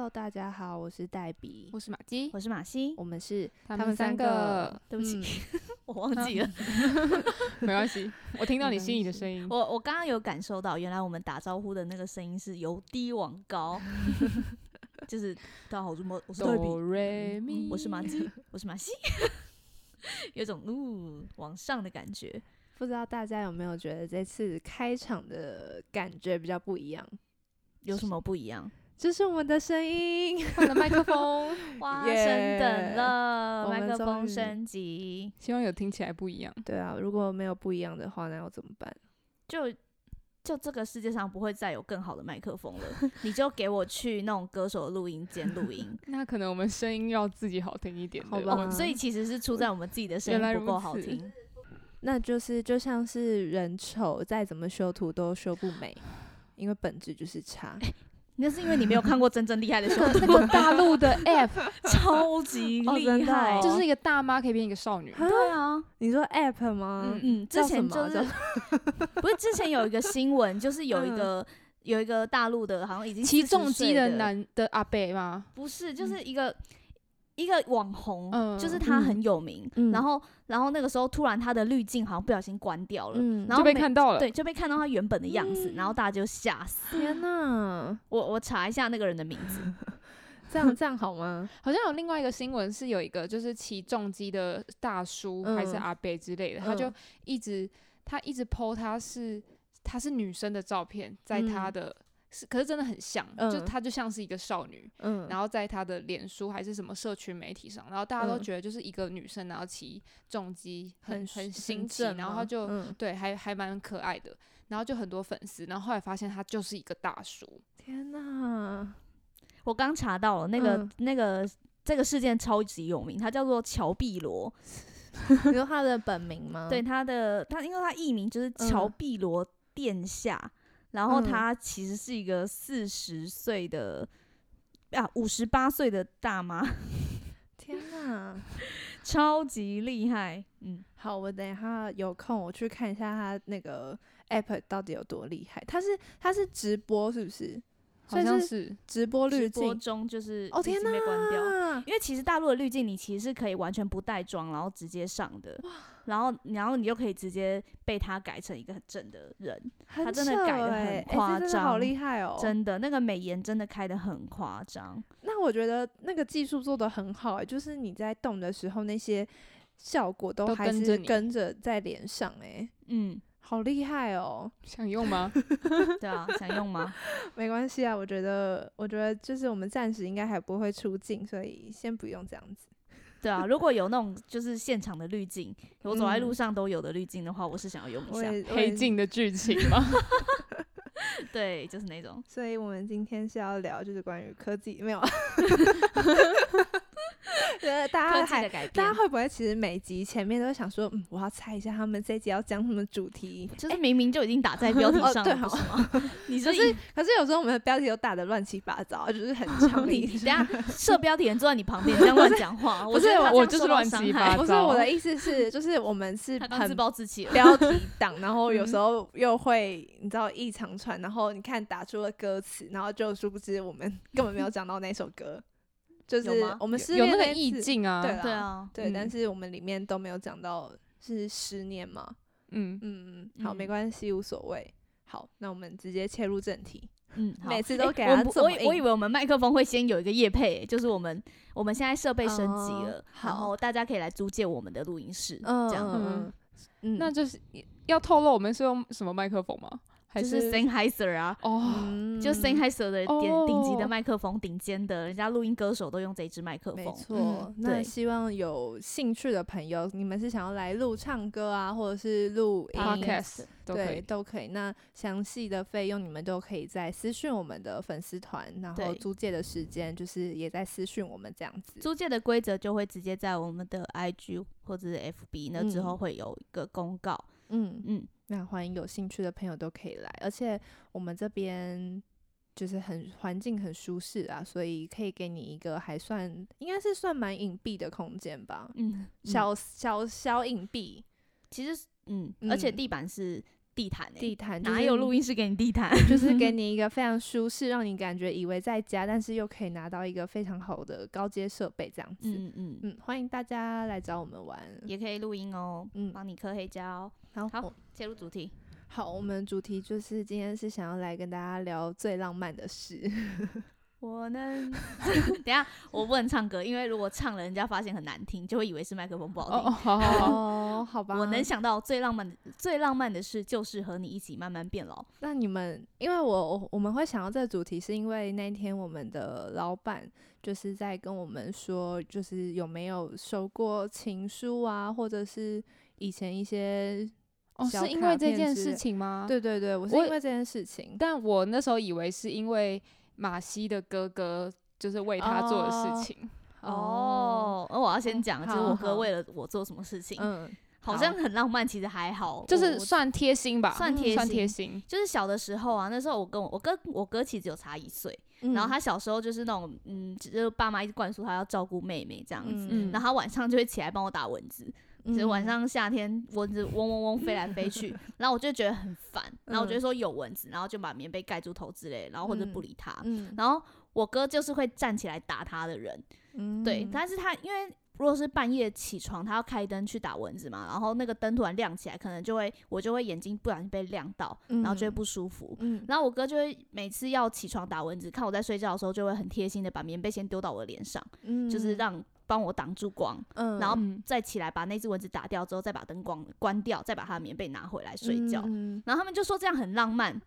Hello，大家好，我是黛比，我是马姬，我是马西，我们是他们三个，对不起，嗯 我忘记了。没关系，我听到你心里的声音。我我刚刚有感受到，原来我们打招呼的那个声音是由低往高，就是大家好，我是我是黛比，我是马基，我是马西，有种呜往上的感觉。不知道大家有没有觉得这次开场的感觉比较不一样？有什么不一样？这是我们的声音，换了麦克风，哇，耶升等了，麦克风升级，希望有听起来不一样。对啊，如果没有不一样的话，那要怎么办？就就这个世界上不会再有更好的麦克风了，你就给我去那种歌手的录音间录音。那可能我们声音要自己好听一点，好吧所以其实是出在我们自己的声音不够好听。那就是就像是人丑，再怎么修图都修不美，因为本质就是差。那是因为你没有看过真正厉害的修 那个大陆的 app 超级哦真的厉害，哦。就是一个大妈可以变一个少女，对啊，你说 App 吗？嗯嗯，之前就是 不是之前有一个新闻，就是有一嗯。个有一个大陆的，好像已经40骑重机的，的男的阿伯吗？不是，就是一个。一个网红，嗯就是他很有名，嗯。然后，然后那个时候突然他的滤镜好像不小心关掉了，嗯就被然后每看到了。对，就被看到他原本的样子，然后大家就吓死。天哪，我我查一下那个人的名字，这样这样好吗？好像有另外一个新闻是有一个就是骑重机的大叔、还是嗯。阿伯之类的，他就嗯。一直他一直 PO 他是他是女生的照片，在他嗯的、是可是真的很像，就她就像是一个少女，嗯，然后在她的脸书还是什么社群媒体上，然后大家都嗯。觉得就是一个女生然后骑重机很很很新奇，然后她就、嗯。对还还蛮可爱的，然后就很多粉丝，然后后来发现她就是一个大叔，天哪，我刚查到了那个、嗯。那个这个事件超级有名，他叫做乔碧罗。你说他的本名吗？对，他的他，因为他艺名就是乔嗯碧罗殿下，然后嗯他其实是一个四十岁的啊五十八岁的大妈，天哪。超级厉害。嗯，好，我等一下有空我去看一下他那个 app 到底有多厉害。他是他是直播是不是？好像是直播滤直播镜。中就是哦天已经被关掉。因为其实大陆的滤镜，你其实是可以完全不带妆，然后直接上的，然后然后你就可以直接被他改成一个很正的人，很他真的改的很夸这真的好张厉害哦！真的那个美颜真的开的很夸张。那我觉得那个技术做的很好、欸，就是你在动的时候，那些效果都都还是跟着跟着在脸上、欸，嗯，好厉害哦！想用吗？对啊，想用吗？没关系啊，我觉得，我觉得就是我们暂时应该还不会出镜，所以先不用这样子。对啊，如果有那种就是现场的滤镜，我走在路嗯上都有的滤镜的话，我是想要用一下。黑，镜的剧 情吗？对，就是那种。所以我们今天是要聊就是关于科技，没有啊？呃，大家还大家会不会其实每集前面都会想说，嗯，我要猜一下他们这一集要讲什么主题？就是明明就已经打在标题哦上了，对吗？你可就是可是有时候我们的标题都打的乱七八糟，就是很长 你理你等一下设标题人坐在你旁边，这样乱讲话，不是我就是乱七八糟不是我的意思是，就是我们是很自暴自弃。标题党，然后有时候又会你知道一长串，然后你看打出了歌词，然后就殊不知我们根本没有讲到那首歌，就是我们失有那个意境啊。对啊，对，嗯但是我们里面都没有讲到是十年嘛，嗯，嗯，好，嗯没关系，无所谓。好，那我们直接切入正题。嗯，好每次都给诶我我以我以为我们麦克风会先有一个夜配，就是我们我们现在设备升级哦了，然好后大家可以来租借我们的录音室，嗯，这样嗯嗯，那就是要透露我们是用什么麦克风吗？还是 Sennheiser 啊，哦，嗯就 Sennheiser 的顶顶级的哦麦克风，顶尖的，人家录音歌手都用这一支麦克风没风。错，那希望有兴趣的朋友，你们是想要来录唱歌啊，或者是录音 podcast 都可对，以。都可以。那详细的费用你们都可以在私讯我们的粉丝团，然后租借的时间就是也在私讯我们这样子。租借的规则就会直接在我们的 IG 或者是 FB，那之后嗯会有一个公告。嗯，嗯，那欢迎有兴趣的朋友都可以来，而且我们这边就是很环境很舒适啊，所以可以给你一个还算应该是算蛮隐蔽的空间吧，嗯，小小小隐蔽。其实嗯，而且嗯地板是地毯诶、地毯，哪有录音？音室给你地毯？就 是给你一个非常舒适，让你感觉以为在家，但是又可以拿到一个非常好的高阶设备，这样子。嗯嗯，嗯，欢迎大家来找我们玩。也可以录音哦，嗯帮你刻黑胶。好，好我切入主题，好，我们主题就是今天是想要来跟大家聊最浪漫的事。我能 等下我不能唱歌，因为如果唱了，人家发现很难听，就会以为是麦克风不好听。哦哦，好好好，哦，好吧，我能想到最浪漫的最浪漫的事，就是和你一起慢慢变老。那你们，因为我我我们会想到这个主题，是因为那天我们的老板就是在跟我们说，就是有没有收过情书啊，或者是以前一些，哦，是因为这件事情吗？，对对对，我是因为这件事情，但我那时候以为是因为马西的哥哥就是为他做的哦事情。哦，而我要先讲，就是我哥为了我做什么事情，嗯，好像很浪漫，其实还好，就是算贴心吧，算贴算心贴心。就是小的时候啊，那时候我跟我我哥我哥其实只有差一岁，嗯然后他小时候就是那种嗯，就是爸妈一直灌输他要照顾妹妹这样子，嗯然后他晚上就会起来帮我打蚊子，嗯就是晚上夏天蚊子嗡嗡嗡飞来飞去，然后我就觉得很烦，然后我就说有蚊子，然后就把棉被盖住头之类，然后或者不理他，嗯。然后我哥就是会站起来打他的人，嗯。对，但是他因为如果是半夜起床，他要开灯去打蚊子嘛，然后那个灯突然亮起来，可能就会我就会眼睛不小心被亮到，然后就会嗯。不舒服。嗯。然后我哥就会每次要起床打蚊子，看我在睡觉的时候，就会很贴心的把棉被先丢到我的脸上，嗯。就是让帮我挡住光，嗯。然后嗯。再起来把那只蚊子打掉之后，再把灯光关掉，再把他的棉被拿回来睡觉。嗯。然后他们就说这样很浪漫，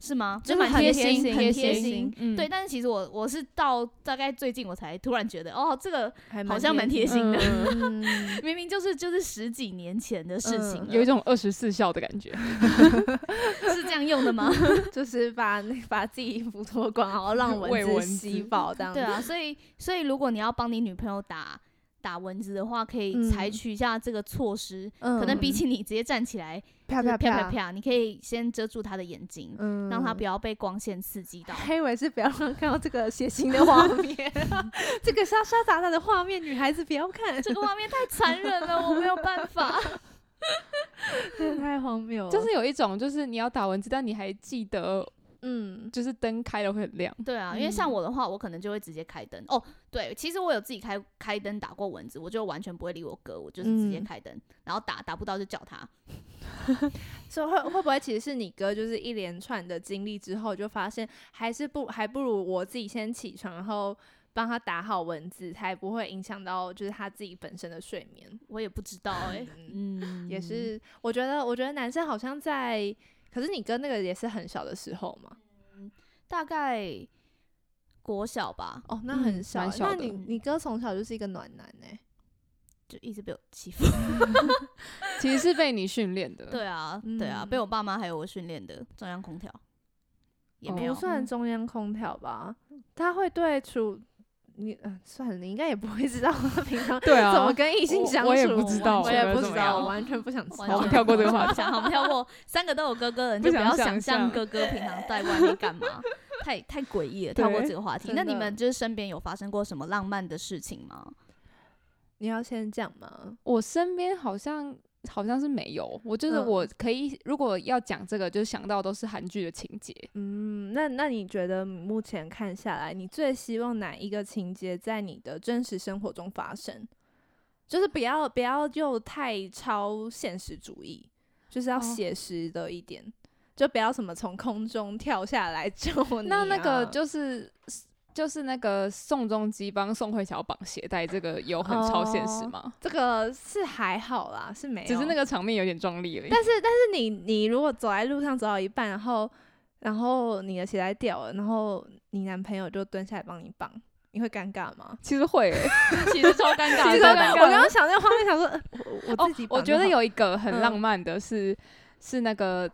是吗？就是很贴心，心很贴贴心心。嗯对，但是其实我我是到大概最近我才突然觉得，哦，这个还好像蛮贴心心的。嗯 明明就是就是十几年前的事情嗯，有一种二十四孝的感觉。是这样用的吗？就是把那把自己衣服脱光，然后让蚊子吸子饱这样子。对啊，所以所以如果你要帮你女朋友打打蚊子的话，可以采嗯取一下这个措施，嗯，可能比起你直接站起来 啪啪啪啪，啪，你可以先遮住他的眼睛，嗯让他不要被光线刺激到。还以为是不要让看到这个血腥的画 面，这个沙沙杂杂的画面，女孩子不要看，这个画面太残忍了，我没有办法。真的太荒谬了。就是有一种，就是你要打蚊子，但你还记得，嗯就是灯开了会很亮。对啊，因为像嗯我的话，我可能就会直接开灯。哦，对，其实我有自己开开灯打过蚊子，我就完全不会理我哥，我就是直接嗯开灯，然后打打不到就叫他。所以会会不会其实是你哥就是一连串的经历之后，就发现还是不还不如我自己先起床，然后帮他打好蚊子，才不会影响到就是他自己本身的睡眠。我也不知道哎、嗯，也是，我觉得我觉得男生好像在，可是你哥那个也是很小的时候嘛。大概国小吧，哦，那嗯很小那你你哥从小就是一个暖男哎、就一直被我欺负。其实是被你训练的。对啊，对啊，嗯被我爸妈还有我训练的中央空调也没有不。算中央空调吧？他会对处你，嗯、算了，你应该也不会知道他平常对啊，怎么跟异性相处。我也不知道我也不知道，我完全不想知道。我们跳过这个话题好，我们跳过。三个都有哥哥的人，不想就不要想象哥哥平常在外面干嘛，太太诡异了。跳过这个话题，那你们就是身边有发生过什么浪漫的事情吗？你要先讲吗？我身边好像好像是没有，我就是嗯我可以，如果要讲这个，就想到都是韩剧的情节。嗯，那那你觉得目前看下来，你最希望哪一个情节在你的真实生活中发生？就是不要不要又太超现实主义，就是要哦写实的一点，就不要什么从空中跳下来 救你、啊。那那个就是就是那个宋仲基帮宋慧乔绑鞋带，这个有很超现实哦吗？这个是还好啦，是没有，只是那个场面有点壮丽而已。但是但是你你如果走在路上走到一半，然后然后你的鞋带掉了，然后你男朋友就蹲下来帮你绑，你会尴尬吗？其实会、欸，其实超尴尬其实的，我刚刚想那个画面，想说，呃我自己、绑我觉得有一个很嗯浪漫的是、是那个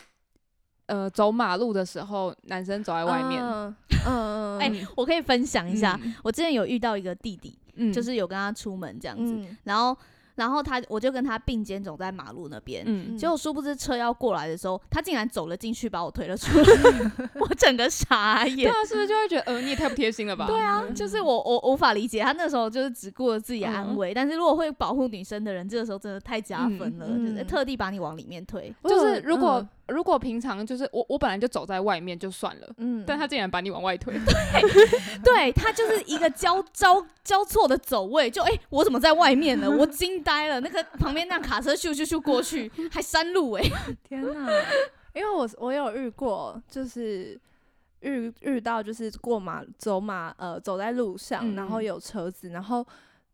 呃走马路的时候，男生走在外面，嗯嗯嗯，哎、我可以分享一下，嗯。我之前有遇到一个弟弟，嗯。就是有跟他出门这样子，嗯。然后然后他我就跟他并肩走在马路那边。嗯，结果殊不知车要过来的时候，他竟然走了进去，把我推了出来，我整个傻眼。对啊，是不是就会觉得呃你也太不贴心了吧？对啊，就是我我无法理解他那时候就是只顾着自己的安嗯，但是如果会保护女生的人，这个时候真的太加分了，嗯就是特地把你往里面推。就是如果嗯如果平常就是我我本来就走在外面就算了，嗯，但他竟然把你往外推，对他就是一个交 交交错的走位，就哎、我怎么在外面呢？我惊呆了。那个旁边那卡车咻咻咻过去，还山路哎、天哪！因为我我有遇过，就是遇遇到就是过马走马呃走在路上，然后嗯有车子，然后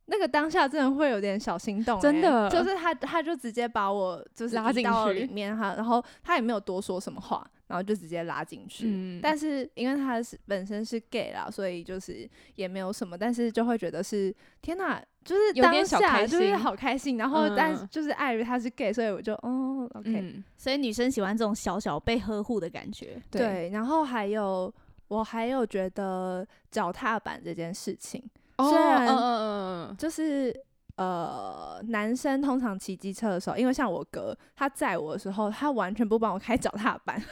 那个当下真的会有点小心动欸、真的就是他他就直接把我就是拉进里面哈，然后他也没有多说什么话，然后就直接拉进去。嗯，但是因为他是本身是 gay 啦，所以就是也没有什么，但是就会觉得是天哪，就是当下开就是好开心，然后但嗯就是碍于他是 gay，所以我就哦 OK，、嗯，所以女生喜欢这种小小被呵护的感觉。对，对，然后还有我还有觉得脚踏板这件事情，哦，虽然嗯嗯嗯嗯，就是呃，男生通常骑机车的时候，因为像我哥他载我的时候，他完全不帮我开脚踏板，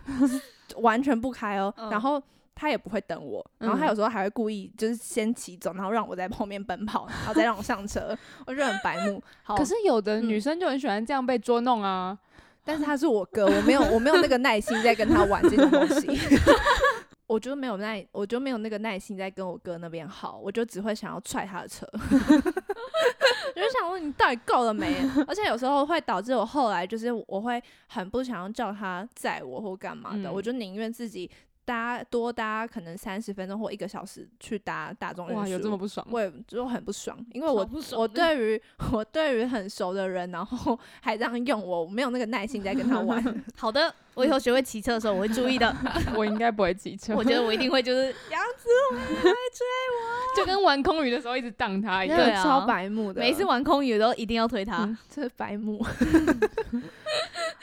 完全不开哦，嗯然后。他也不会等我，然后他嗯有时候还会故意就是先骑走，然后让我在后面奔跑，然后再让我上车，我觉得很白目。好，可是有的嗯女生就很喜欢这样被捉弄啊，但是他是我哥，我没有我没有那个耐心在跟他玩这种东西。我就没有耐，我就没有那个耐心在跟我哥那边耗，我就只会想要踹他的车。我就想问你到底够了没？而且有时候会导致我后来就是我会很不想要叫他载我或干嘛的，嗯我就宁愿自己搭多搭可能三十分钟或一个小时去搭大众运输。哇，有这么不爽？我也就很不爽，因为我不爽我对于 我对于很熟的人，然后 还这样用我，我没有那个耐心再跟他玩。好的，我以后学会骑车的时候我会注意的。我应该不会骑车，我觉得我一定会就是杨子来追我就跟玩空余的时候一直挡他一样。对啊超白目的，每次玩空余都一定要推他。嗯，这是白目。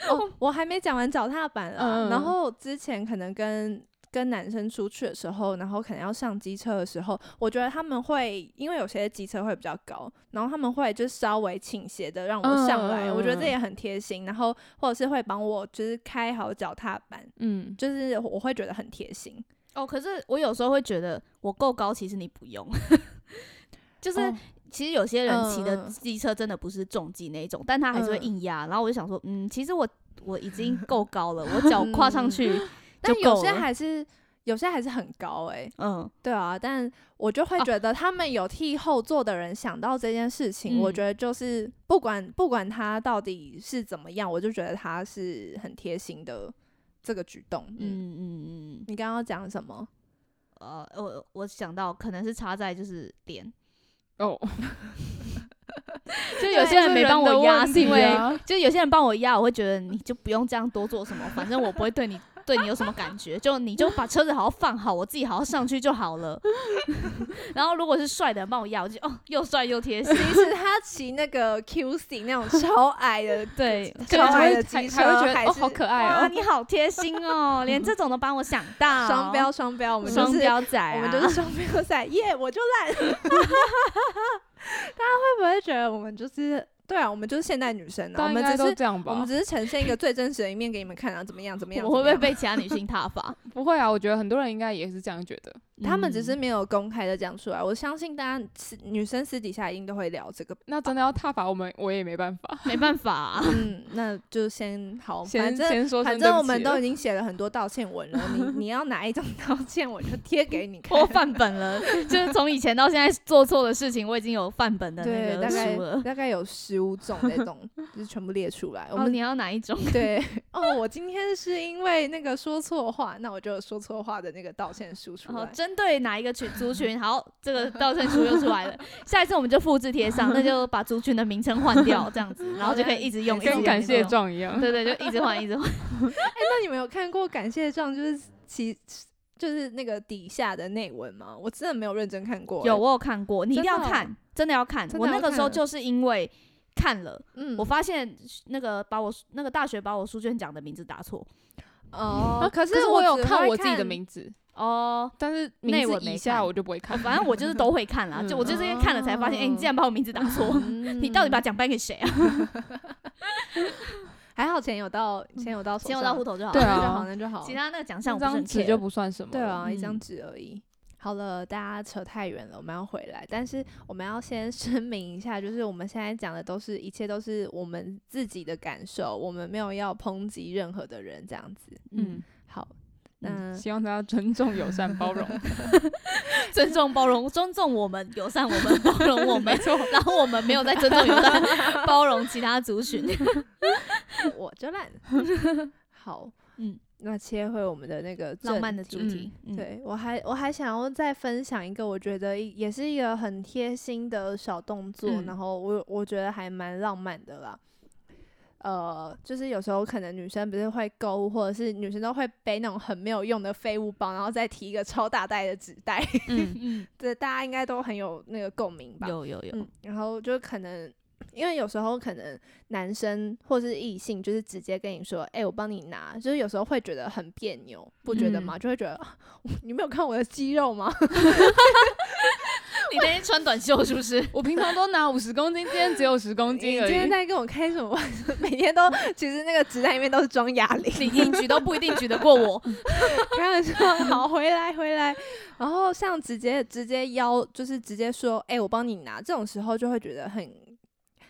哦，我还没讲完脚踏板啊。嗯然后之前可能跟跟男生出去的时候，然后可能要上机车的时候，我觉得他们会因为有些机车会比较高，然后他们会就稍微倾斜的让我上来，我觉得这也很贴心。然后或者是会帮我就是开好脚踏板，嗯，就是我会觉得很贴心。哦，可是我有时候会觉得我够高，其实你不用。就是、哦其实有些人骑的机车真的不是重机那一种，但他还是会嗯硬压。然后我就想说，嗯，其实我我已经够高了，我 脚跨上去 但有些。还是有些还是很高哎、嗯，对啊，但我就会哦。觉得他们有替后座的人想到这件事情，嗯。我觉得就是不管不管他到底是怎么样，我就觉得他是很贴心的这个举动。嗯，嗯。嗯嗯，你刚刚讲什么？呃，我我想到可能是插在就是点，哦，就有些人没帮我压，是因为啊。就有些人帮我压，我会觉得你就不用这样多做什么，反正我不会对你对你有什么感觉，就你就把车子好好放好，我自己好好上去就好了。然后如果是帅的人帮我要，我就哦又帅又贴心，其实他骑那个 QC 那种 超矮的，对，超矮的还机车，还会觉得哦，还是好可爱哇，哦。你好贴心哦，连这种都帮我想到，双标双标，我们就双是标仔啊，我们就是双标仔，耶、我就烂。大家会不会觉得我们就是对啊？我们就是现代女生啊，我们只是这样吧我们？只是呈现一个最真实的一面给你们看啊，怎么样？怎么 样？我会不会被其他女性挞伐？不会啊，我觉得很多人应该也是这样觉得。他们只是嗯没有公开的讲出来。我相信大家私女生私底下一定都会聊这个。那真的要挞伐我们，我也没办法。没办法啊，嗯，那就先好，反先正先说反正我们都已经写了很多道歉文了，你 你要哪一种道歉文就贴给你看我。范本了，就是从以前到现在做错的事情，我已经有范本的对，那大概个书了。大概有十五种那种，就是全部列出来。我哦，们你要哪一种？对 哦，我今天是因为那个说错话，那我就说错话的那个道歉书出来。然后针对哪一个群族群，好，这个道歉书又出来了。下一次我们就复制贴上，那就把族群的名称换掉，这样子，然后就可以一直用，一直用跟感谢。状一样用。对 对，就一直换，一直换。哎那你们有看过感谢状，就是其就是那个底下的内文吗？我真的没有认真看过欸。有，我有看过，你一定要真的哦看，真的要看。我那个时候就是因为看了，嗯我发现那个把我那个大学把我书卷奖的名字打错。哦，啊可是我有看我自己的名字，哦，但是内名字以下我就不会哦看。反正我就是都会看啦，就我就是因为看了才发现，哎、你竟然把我名字打错，嗯你到底把奖颁给谁啊？还好钱有到钱有到手钱有到户头就好。对啊那就好，那就好。其他那个奖项那我不是很张纸就不算什么。对啊，一张嗯纸而已。好了，大家扯太远了，我们要回来。但是我们要先声明一下，就是我们现在讲的都是一切都是我们自己的感受，我们没有要抨击任何的人，这样子。嗯，好，嗯希望大家尊重、友善、包容。尊重包容，尊重我们，友善我们，包容我们 没，错，然后我们没有在尊重友善包容其他族群。我就烂。好，嗯，那切回我们的那个浪漫的主题，嗯，对我还我还想要再分享一个，我觉得一也是一个很贴心的小动作，嗯然后我我觉得还蛮浪漫的啦。呃，就是有时候可能女生不是会购物，或者是女生都会背那种很没有用的废物包，然后再提一个超大袋的纸袋，嗯，嗯，这大家应该都很有那个共鸣吧？有有有，嗯，然后就可能，因为有时候可能男生或是异性，就是直接跟你说，哎、我帮你拿，就是有时候会觉得很别扭，不觉得嗯吗？就会觉得啊 你没有看我的肌肉吗？你那天穿短袖是不是？我平常都拿五十公斤，今天只有十公你斤而已。今天在跟我开什么玩笑？每天都其实那个纸袋里面都是装哑铃，你硬举都不一定举得过我。开玩笑。好，回来回来。然后像直接直接邀，就是直接说，哎、我帮你拿，这种时候就会觉得很，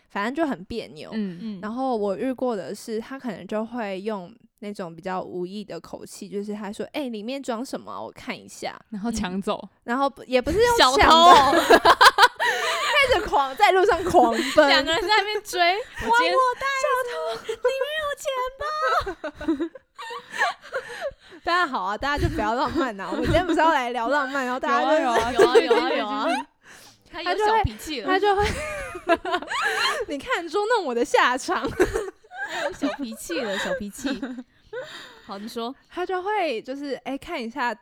反正就很别扭。嗯，嗯，然后我遇过的是，他可能就会用那种比较无意的口气，就是他说：“哎、里面装什么啊、我看一下。然后抢走，”然后不也不是用小抢偷，开始狂在路上狂奔，两个人在那边追，我今天大家 好啊，大家就不要浪漫呐、我们今天不是要来聊浪漫，然后大家就有啊有啊有啊有啊，他就会脾气了，他就会 你看捉弄我的下场，他有小脾气了，小脾气。好，你说，他就会就是哎、看一下。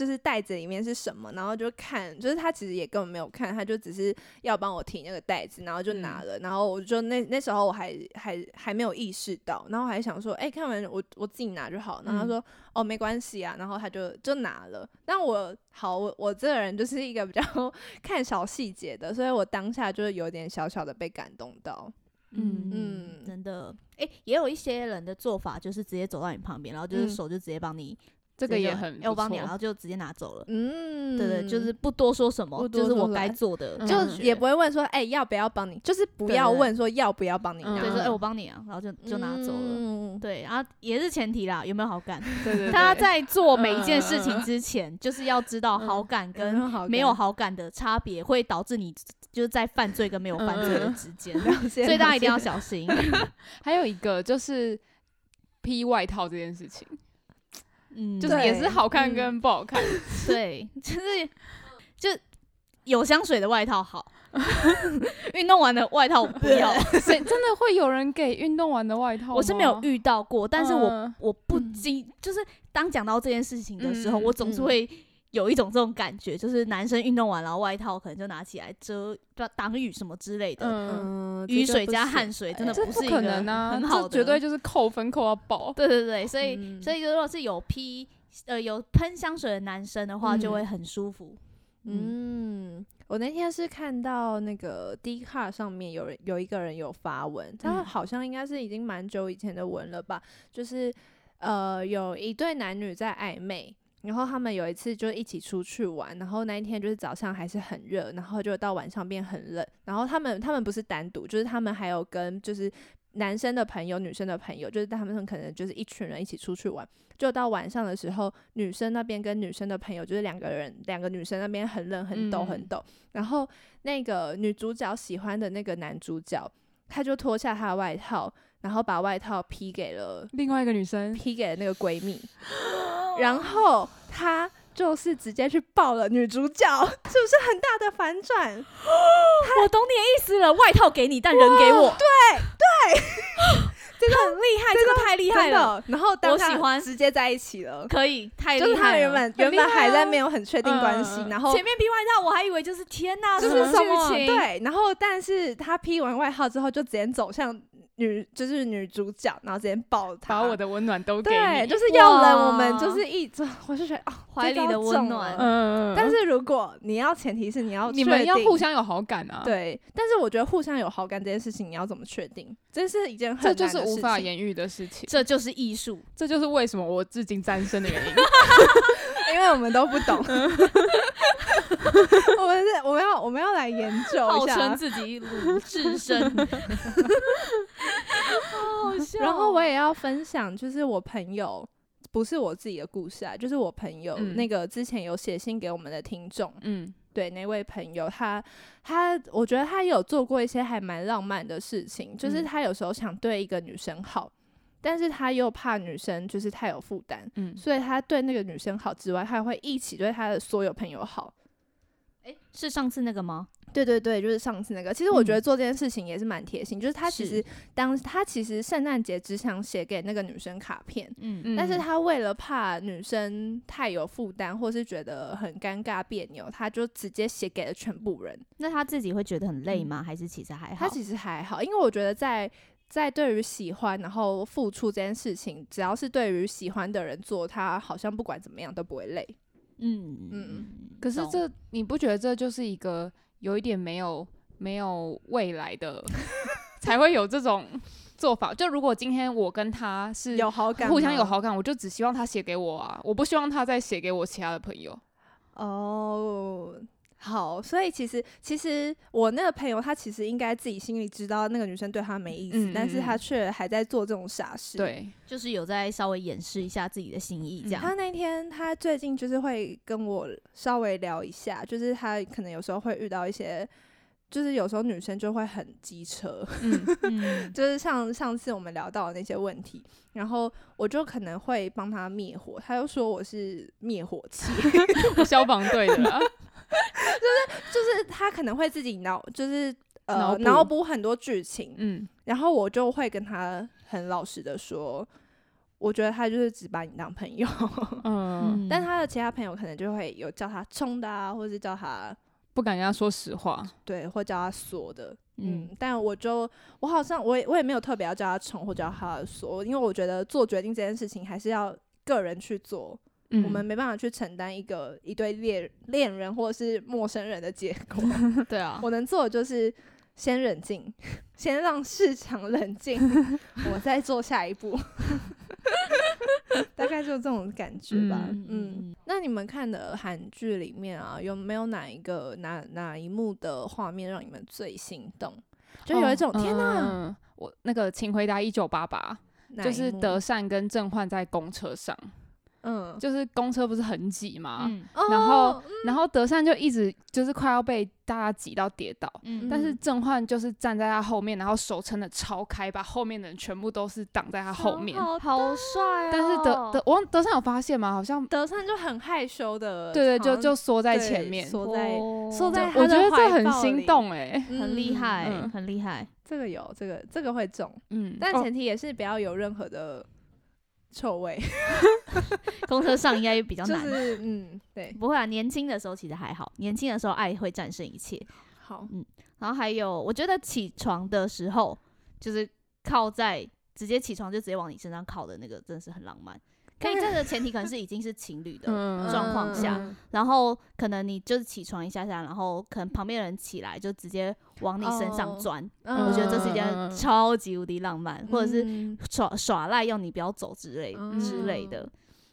就是袋子里面是什么，然后就看，就是他其实也根本没有看，他就只是要帮我提那个袋子，然后就拿了，然后我就那那时候我还还还没有意识到，然后还想说，哎、看完我我自己拿就好，然后他说、哦没关系啊，然后他就就拿了，但我好我我这个人就是一个比较 看小细节的，所以我当下就是有点小小的被感动到，嗯嗯。真的，哎、也有一些人的做法就是直接走到你旁边，然后就是嗯。手就直接帮你，这个也很我帮你，然后就直接拿走了。嗯，对对，就是不多说什么，就是我该做的嗯就，也不会问说，哎、要不要帮你？就是不要问说要不要帮你。对，说哎、嗯我帮你啊，然后就就拿走了。嗯，对，然后也是前提啦，有没有好感？对对 他，在做每一件事情之前，就是要知道嗯好感跟没有好感的差别，会导致你就是在犯罪跟没有犯罪的之间，所以大家一定要小心。还有一个就是披外套这件事情，嗯，就是也是好看嗯跟不好看。对，就是就有香水的外套好，运动完的外套我不要。所以真的会有人给运动完的外套？我是没有遇到过，但是我、嗯我不经，就是当讲到这件事情的时候，嗯我总是嗯会有一种这种感觉，就是男生运动完然后外套可能就拿起来遮挡雨什么之类的，嗯，嗯，雨水加汗水真的不可不是一个能啊，很好的，这绝对就是扣分扣到爆。对对对，所以、嗯所以如果是有披呃有喷香水的男生的话，就嗯会很舒服。嗯，我那天是看到那个 d 卡上面有人有一个人有发文，他嗯好像应该是已经蛮久以前的文了吧，就是呃有一对男女在暧昧。然后他们有一次就一起出去玩，然后那一天就是早上还是很热，然后就到晚上变很冷。然后他们他们不是单独，就是他们还有跟就是男生的朋友、女生的朋友，就是他们可能就是一群人一起出去玩。就到晚上的时候，女生那边跟女生的朋友，就是两个人，两个女生那边很冷、很抖、很嗯抖。然后那个女主角喜欢的那个男主角，他就脱下他的外套，然后把外套披给了另外一个女生，披给了那个闺蜜，然后他就是直接去抱了女主角，是不是很大的反转？我懂你的意思了，外套给你，但人给我，对对。这个很厉害，这个太厉害了，然后我喜欢。直接在一起了。可以，太就是他们厉害了。原本原本还在啊没有很确定关系，然后前面披外套，我还以为就是天哪，就是什么对，然后但是他披完外套之后就直接走向女就是女主角，然后直接抱她，把我的温暖都给对，你，就是要人，我们就是一直，我就觉得哦，怀里的温暖嗯，但是如果你要前提是你要你们确定要互相有好感啊，，对，但是我觉得互相有好感这件事情，你要怎么确定？这是一件很这就是无难的事情法言喻的事情，这就是艺术。这就是为什么我至今单身的原因。因为我们都不懂。我们是我们要我们要来研究一下称。自己鲁智深，好好笑然后我也要分享，就是我朋友。不是我自己的故事啊，就是我朋友、嗯那个之前有写信给我们的听众，嗯对那位朋友，他他我觉得他有做过一些还蛮浪漫的事情，就是嗯他有时候想对一个女生好，但是他又怕女生就是太有负担，嗯，所以他对那个女生好之外，他还会一起对他的所有朋友好。诶是上次那个吗？对对对，就是上次那个。其实我觉得嗯做这件事情也是蛮贴心，就是他其实当他其实圣诞节只想写给那个女生卡片，嗯但是他为了怕女生太有负担，或是觉得很尴尬别扭，他就直接写给了全部人。那他自己会觉得很累吗？还是其实还好？他其实还好，因为我觉得在在对于喜欢然后付出这件事情，只要是对于喜欢的人做，他好像不管怎么样都不会累。嗯嗯可是这你不觉得这就是一个有一点没有没有未来的，才会有这种做法？就如果今天我跟他是有好感，互相有好感，我就只希望他写给我啊，我不希望他再写给我其他的朋友。哦。好，所以其实其实我那个朋友他其实应该自己心里知道那个女生对他没意思，嗯嗯但是他嗯却还在做这种傻事。，对，就是有在稍微掩饰一下自己的心意，这样。他那天他最近就是会跟我稍微聊一下，就是他可能有时候会遇到一些，就是有时候女生就会很机车，嗯，嗯，就是像上次我们聊到的那些问题，然后我就可能会帮他灭火，他又说我是灭火器，消防队的啦，就是就是他可能会自己脑，就是呃脑补脑补很多剧情，嗯然后我就会跟他很老实的说，我觉得他就是只把你当朋友，嗯，但他的其他朋友可能就会有叫他冲的啊，或是叫他不敢跟他说实话。对，或叫他锁的。嗯嗯，但我就我好像我也我也没有特别要叫他冲或叫他锁，因为我觉得做决定这件事情还是要个人去做，嗯，我们没办法去承担一个一对恋恋人或者是陌生人的结果。对啊，我能做的就是先冷静，先让市场冷静，我再做下一步。大概就这种感觉吧。嗯嗯那你们看的韩剧里面啊，有没有哪一个哪哪一幕的画面让你们最心动？就有一种、天哪，嗯，我那个请回答一九八八，就是德善跟郑焕在公车上，嗯，就是公车不是很挤嘛，嗯。然后哦然后德善就一直就是快要被大家挤到跌倒。嗯。但是郑焕就是站在他后面，然后手撑的超开，把后面的人全部都是挡在他后面。好好帅哦。但是德德，我忘德善有发现吗？好像德善就很害羞的，对对，就就缩在前面。缩在哦。缩在我觉得这很心动哎、很厉害嗯，很厉害。这个有这个这个会中，嗯，哦。但前提也是不要有任何的臭味，公车上应该比较 就难。是嗯，对，不会啊，年轻的时候其实还好，年轻的时候爱会战胜一切。好，嗯然后还有，我觉得起床的时候，就是靠在直接起床就直接往你身上靠的那个，真的是很浪漫。可以，这个前提可能是已经是情侣的，嗯状况下嗯然后可能你就是起床一下下，然后可能旁边的人起来就直接往你身上哦钻，嗯我觉得这是一件嗯超级无敌浪漫，或者是嗯耍耍赖要你不要走之类、之类的。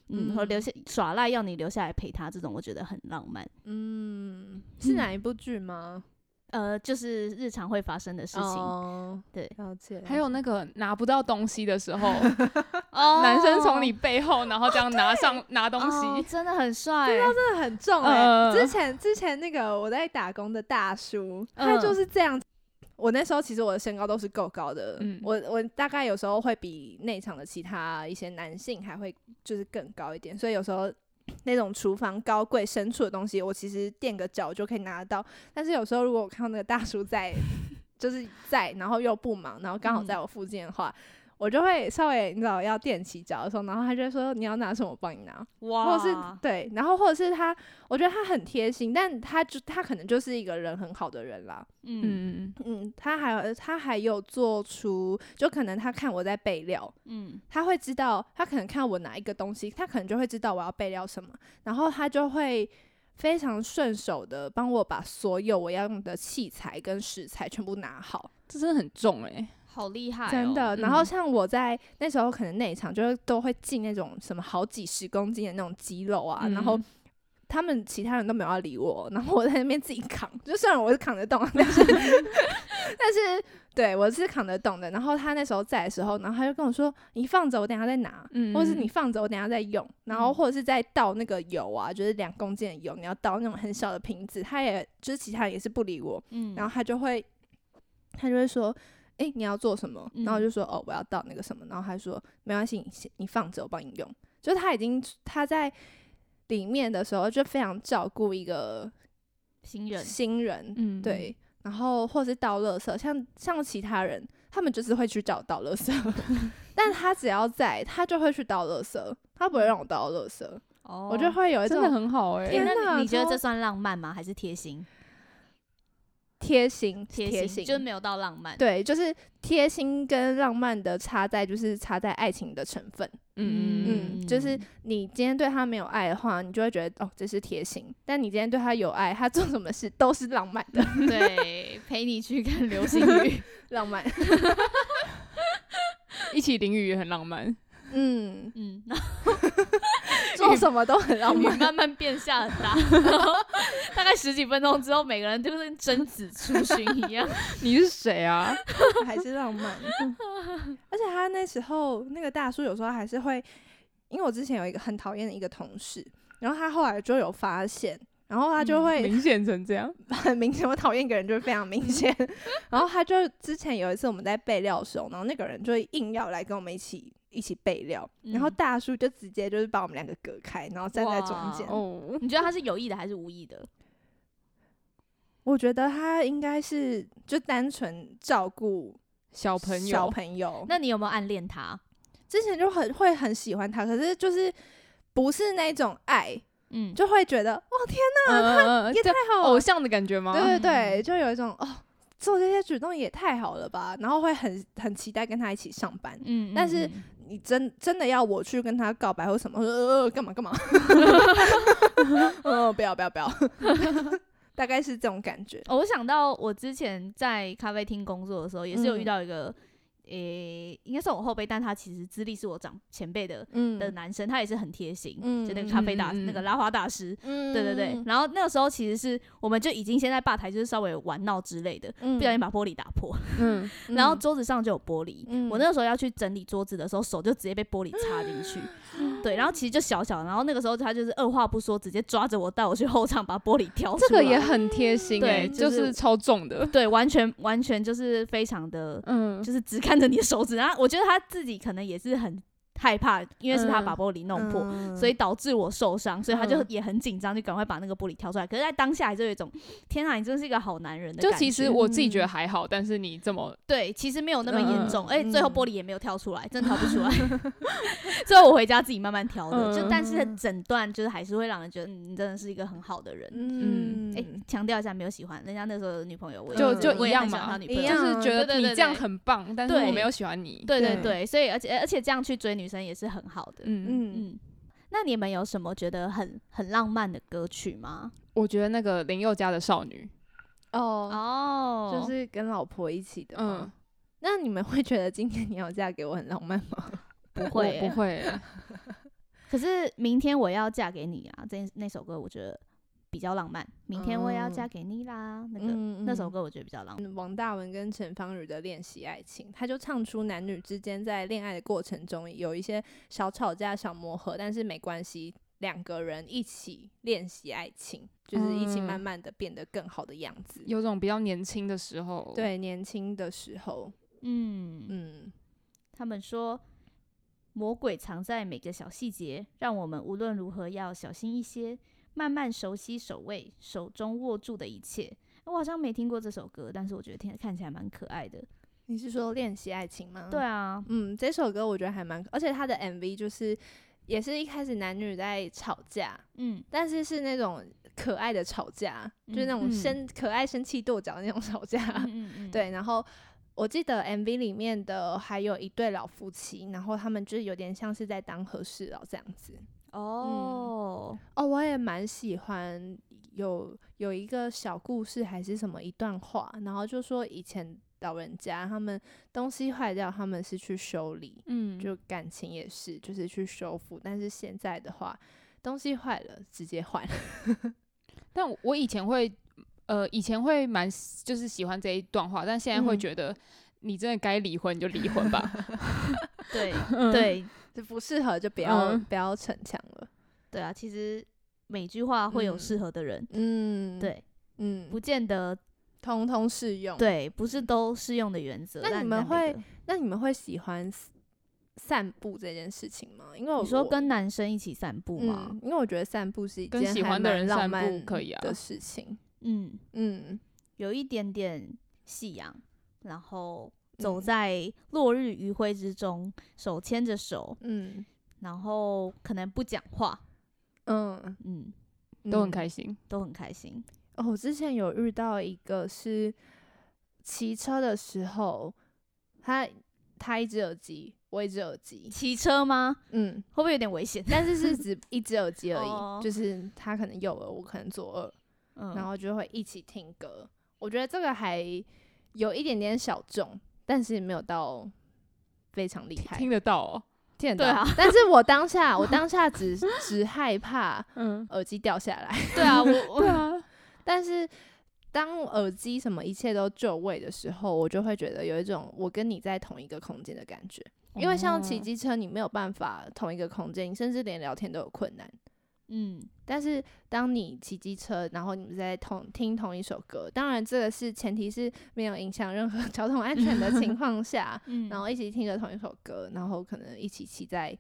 嗯，和留下耍赖要你留下来陪他，这种我觉得很浪漫。嗯，是嗯哪一部剧吗？呃，就是日常会发生的事情。哦对了解。还有那个拿不到东西的时候，哦男生从你背后，然后这样拿上拿东哦西，真的很帅，真的很重哎、嗯之前之前那个我在打工的大叔，他嗯就是这样。我那时候其实我的身高都是够高的，嗯我我大概有时候会比内场的其他一些男性还会就是更高一点，所以有时候那种厨房高柜深处的东西，我其实垫个脚就可以拿得到。但是有时候如果我看到那个大叔在，就是在，然后又不忙，然后刚好在我附近的话，我就会稍微你知道要垫起脚的时候，然后他就说你要拿什么，我帮你拿，哇或者是对，然后或者是他，我觉得他很贴心，但他就他可能就是一个人很好的人啦。嗯。嗯，嗯，他还有他还有做出，就可能他看我在备料，嗯。他会知道，他可能看我拿一个东西，他可能就会知道我要备料什么，然后他就会非常顺手的帮我把所有我要用的器材跟食材全部拿好，这真的很重哎、好厉害、哦，真的。然后嗯像我在那时候可能内场就是都会进那种什么好几十公斤的那种肌肉啊，然后嗯他们其他人都没有要理我，然后我在那边自己扛，就虽然我是扛得动，但是 但是对我是扛得动的。然后他那时候在的时候，然后他就跟我说：“你放着，我等下再拿。”嗯或者是你放着，我等下再用，然后嗯或者是在倒那个油啊，就是两公斤的油，你要倒那种很小的瓶子，他也就是其他人也是不理我，嗯，然后他就会他就会说，诶，你要做什么？然后就说，哦，我要倒那个什么，然后他说没关系，你先你放着，我帮你用。就是他已经他在里面的时候就非常照顾一个新人，新人，嗯，对，然后或是倒垃圾，像像其他人，他们就是会去找倒垃圾，但他只要在，他就会去倒垃圾，他不会让我倒垃圾，哦我就会有一真的种很好哎、天那哪你你觉得这算浪漫吗？还是贴心？贴心贴贴心就是没有到浪漫。，对，就是贴心跟浪漫的差在就是差在爱情的成分。嗯嗯嗯，就是你今天对他没有爱的话，你就会觉得哦这是贴心；但你今天对他有爱，他做什么事都是浪漫的，对，陪你去看流星雨。浪漫。一起淋雨也很浪漫。嗯，嗯，做什么都很浪雨漫。慢慢变下很大，然后大概十几分钟之后，每个人就跟贞子出巡一样。你是谁啊？还是浪漫。而且他那时候那个大叔有时候还是会，因为我之前有一个很讨厌的一个同事，然后他后来就有发现，然后他就会明显成这样。很明显，我讨厌一个人就是非常明显。然后他就之前有一次我们在备料的时候，然后那个人就会硬要来跟我们一起一起备料，然后嗯大叔就直接就是把我们两个隔开，然后站在中间。哦，你觉得他是有意的还是无意的？我觉得他应该是就单纯照顾小朋友，小朋友。那你有没有暗恋他？之前就很会很喜欢他，可是就是不是那种爱，嗯，就会觉得哇天嗯嗯嗯，也太好，偶像的感觉吗？对对对，就有一种哦做这些举动也太好了吧，然后会很很期待跟他一起上班。嗯，但是嗯你真真的要我去跟他告白或什么，呃干嘛干嘛，呃不要不要不要，大概是这种感觉。哦我想到我之前在咖啡厅工作的时候，也是有遇嗯。到一个，诶、应该算我后辈，但他其实资历是我长前辈的嗯的男生，他也是很贴心，嗯就那个咖啡大、嗯嗯嗯那个拉花大师。嗯对对对，然后那个时候其实是我们就已经先在吧台就是稍微玩闹之类的，嗯不小心把玻璃打破，嗯，然后桌子上就有玻璃。嗯我那个时候要去整理桌子的时候，手就直接被玻璃插进去。对，然后其实就小小，然后那个时候他就是二话不说，直接抓着我带我去后场把玻璃挑出来。这个也很贴心对哎，就就是是超重的。对，完全完全就是非常的，嗯，就是只看着你的手指。然后我觉得他自己可能也是很害怕，因为是他嗯把玻璃弄破。嗯所以导致我受伤，所以他就嗯也很紧张，就赶快把那个玻璃挑出来。可是，在当下还是有一种天啊，你真是一个好男人的就感觉。其实我自己觉得嗯还好，但是你这么对，其实没有那么嗯严重，而且最后嗯玻璃也没有挑出来，真的挑不出来。最后我回家自己慢慢挑的，就嗯但是整段就是还是会让人觉得嗯你真的是一个很好的人。嗯哎，强调一下，没有喜欢人家那时候的女朋友，我就就一样嘛就是觉得你这样很棒，但是我没有喜欢你。对对对对，所以而且而且这样去追女生也是很好的。嗯，嗯嗯，那你们有什么觉得很很浪漫的歌曲吗？我觉得那个林宥嘉的少女，哦，哦就是跟老婆一起的嗯？，那你们会觉得今天你要嫁给我很浪漫吗？不会不会欸，可是明天我要嫁给你啊，这那首歌我觉得比较浪漫。明天我也要嗯。嫁给你啦，那个、嗯那首歌我觉得比较浪漫。嗯王大文跟陈芳宇的练习爱情，他就唱出男女之间在恋爱的过程中有一些小吵架、小磨合，但是没关系，两个人一起练习爱情，就是一起嗯。慢慢的变得更好的样子。有种比较年轻的时候，，对，年轻的时候，嗯，嗯，他们说魔鬼藏在每个小细节，让我们无论如何要小心一些，慢慢熟悉手位，手中握住的一切。我好像没听过这首歌，但是我觉得听看起来蛮可爱的。你是说练习爱情吗？对，啊，嗯，这首歌我觉得还蛮，而且它的 MV 就是也是一开始男女在吵架，嗯，但是是那种可爱的吵架，就是那种嗯生、可爱生气跺脚的那种吵架。嗯嗯嗯，对，然后我记得 MV 里面的还有一对老夫妻，然后他们就是有点像是在当和事佬这样子。哦，哦，我也蛮喜欢有有一个小故事还是什么一段话，然后就说以前老人家他们东西坏掉，他们是去修理，嗯，就感情也是，就是去修复。但是现在的话，东西坏了直接换。但我我以前会，呃，以前会蛮就是喜欢这一段话，但现在会嗯觉得你真的该离婚你就离婚吧。对 嗯对就不适合就不要、嗯不要逞强了。对啊，其实每句话会有嗯适合的人，嗯，，对，嗯，不见得通通适用。，对，不是都适用的原则。那你们会那你们会喜欢散步这件事情吗？因为我你说跟男生一起散步吗嗯？，因为我觉得散步是一跟喜件还蛮欢的人散步浪漫可以啊的事情。嗯，嗯，有一点点夕阳，然后走嗯在落日余晖之中，手牵着手，嗯然后可能不讲话，嗯，嗯，都很嗯开心。都很开心。哦，我之前有遇到一个是骑车的时候，他他一只耳机，我一只耳机，骑车吗？嗯，会不会有点危险？但是是只 一只耳机而已，哦就是他可能右耳，我可能左耳，嗯，然后就会一起听歌。我觉得这个还有一点点小众，但是没有到非常厉害，听得到哦，听得到。啊但是我当下，我当下只只害怕 嗯，耳机掉下来。对啊，我 我对啊，但是当耳机什么一切都就位的时候，我就会觉得有一种我跟你在同一个空间的感觉。因为像骑哦机车，你没有办法同一个空间，你甚至连聊天都有困难。嗯但是当你骑机车，然后你们在同听同一首歌，当然这个是前提是没有影响任何 交通安全的情况下，嗯，然后一起听着同一首歌，然后可能一起骑在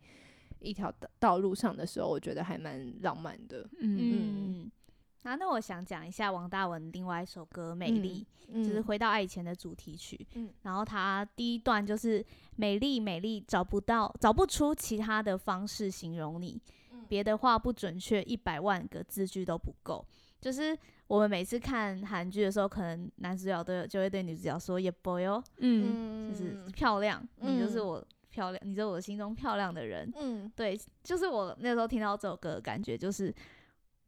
一条道道路上的时候，我觉得还蛮浪漫的。嗯嗯。啊，那我想讲一下王大文另外一首歌《美丽》，嗯就是回到爱以前的主题曲。嗯然后他第一段就是美丽美丽，找不到找不出其他的方式形容你，嗯别的话不准确，一百万个字句都不够。就是我们每次看韩剧的时候，可能男主角都有就会对女主角说“也 boy 哦”，嗯，就是漂亮，你就是嗯我漂亮，你就是我心中漂亮的人。嗯对，就是我那时候听到这首歌的感觉就是，